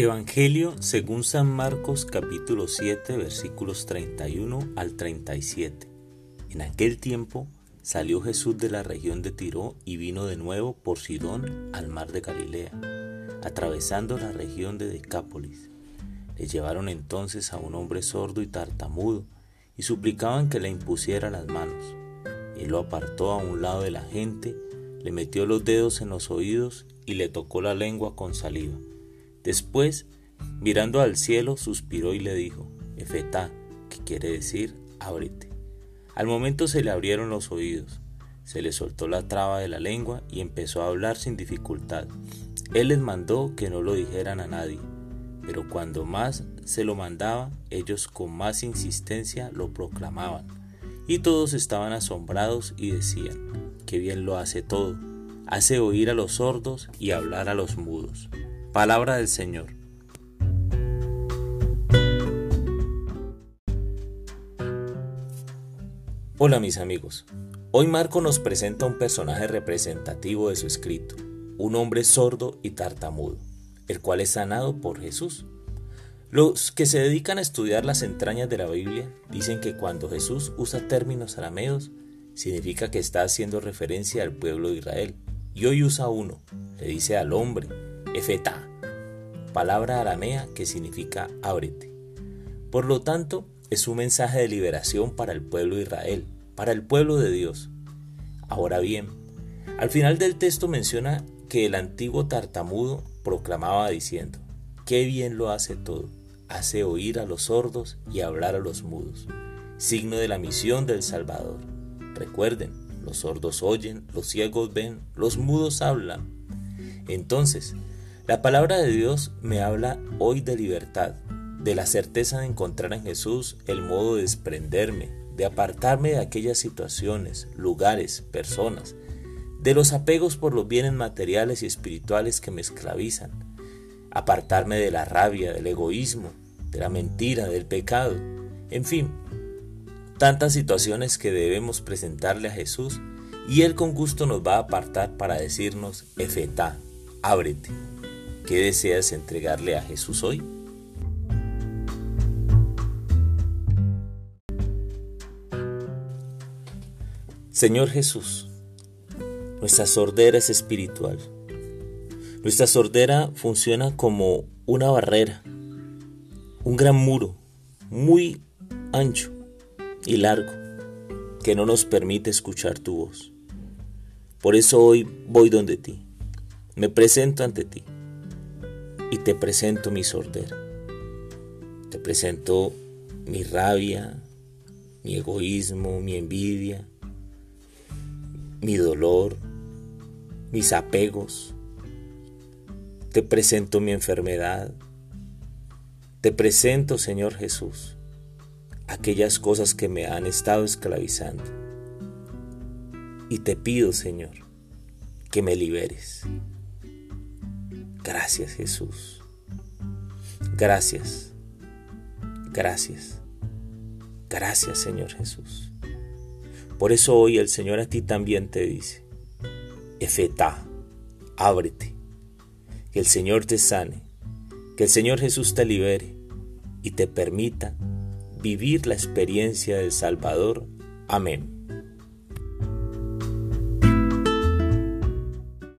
Evangelio según San Marcos capítulo 7 versículos 31 al 37. En aquel tiempo salió Jesús de la región de Tiro y vino de nuevo por Sidón al mar de Galilea, atravesando la región de Decápolis. Le llevaron entonces a un hombre sordo y tartamudo y suplicaban que le impusiera las manos. Él lo apartó a un lado de la gente, le metió los dedos en los oídos y le tocó la lengua con saliva. Después, mirando al cielo, suspiró y le dijo, Efetá, que quiere decir, ábrete. Al momento se le abrieron los oídos, se le soltó la traba de la lengua y empezó a hablar sin dificultad. Él les mandó que no lo dijeran a nadie, pero cuando más se lo mandaba, ellos con más insistencia lo proclamaban. Y todos estaban asombrados y decían, qué bien lo hace todo, hace oír a los sordos y hablar a los mudos. Palabra del Señor. Hola mis amigos. Hoy Marco nos presenta un personaje representativo de su escrito, un hombre sordo y tartamudo, el cual es sanado por Jesús. Los que se dedican a estudiar las entrañas de la Biblia dicen que cuando Jesús usa términos arameos, significa que está haciendo referencia al pueblo de Israel. Y hoy usa uno, le dice al hombre, Efetá, palabra aramea que significa ábrete. Por lo tanto, es un mensaje de liberación para el pueblo de Israel, para el pueblo de Dios. Ahora bien, al final del texto menciona que el antiguo tartamudo proclamaba diciendo, qué bien lo hace todo, hace oír a los sordos y hablar a los mudos, signo de la misión del Salvador. Recuerden, los sordos oyen, los ciegos ven, los mudos hablan. Entonces, la palabra de Dios me habla hoy de libertad, de la certeza de encontrar en Jesús el modo de desprenderme, de apartarme de aquellas situaciones, lugares, personas, de los apegos por los bienes materiales y espirituales que me esclavizan, apartarme de la rabia, del egoísmo, de la mentira, del pecado, en fin, tantas situaciones que debemos presentarle a Jesús y Él con gusto nos va a apartar para decirnos, Efetá, ábrete. ¿Qué deseas entregarle a Jesús hoy? Señor Jesús, nuestra sordera es espiritual. Nuestra sordera funciona como una barrera, un gran muro, muy ancho y largo, que no nos permite escuchar tu voz. Por eso hoy voy donde ti, me presento ante ti y te presento mi sordera. Te presento mi rabia, mi egoísmo, mi envidia, mi dolor, mis apegos. Te presento mi enfermedad. Te presento, Señor Jesús, aquellas cosas que me han estado esclavizando. Y te pido, Señor, que me liberes. Gracias Jesús. Gracias. Gracias. Gracias Señor Jesús. Por eso hoy el Señor a ti también te dice, Efetá, ábrete, que el Señor te sane, que el Señor Jesús te libere y te permita vivir la experiencia del Salvador. Amén.